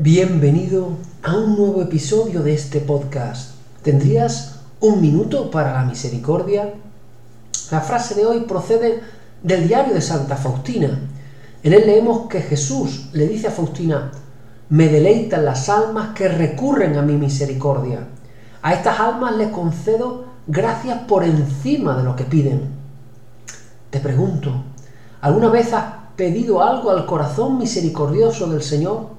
Bienvenido a un nuevo episodio de este podcast. ¿Tendrías un minuto para la misericordia? La frase de hoy procede del diario de Santa Faustina. En él leemos que Jesús le dice a Faustina, me deleitan las almas que recurren a mi misericordia. A estas almas les concedo gracias por encima de lo que piden. Te pregunto, ¿alguna vez has pedido algo al corazón misericordioso del Señor?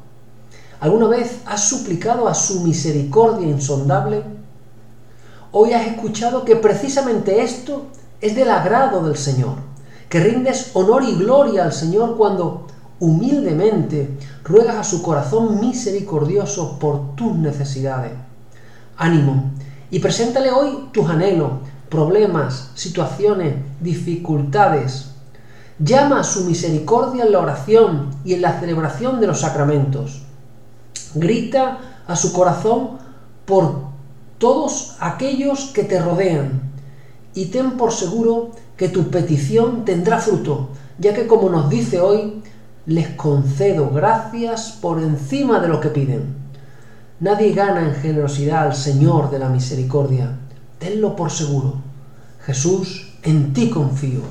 ¿Alguna vez has suplicado a su misericordia insondable? Hoy has escuchado que precisamente esto es del agrado del Señor, que rindes honor y gloria al Señor cuando humildemente ruegas a su corazón misericordioso por tus necesidades. Ánimo y preséntale hoy tus anhelos, problemas, situaciones, dificultades. Llama a su misericordia en la oración y en la celebración de los sacramentos. Grita a su corazón por todos aquellos que te rodean y ten por seguro que tu petición tendrá fruto, ya que como nos dice hoy, les concedo gracias por encima de lo que piden. Nadie gana en generosidad al Señor de la misericordia. Tenlo por seguro. Jesús, en ti confío.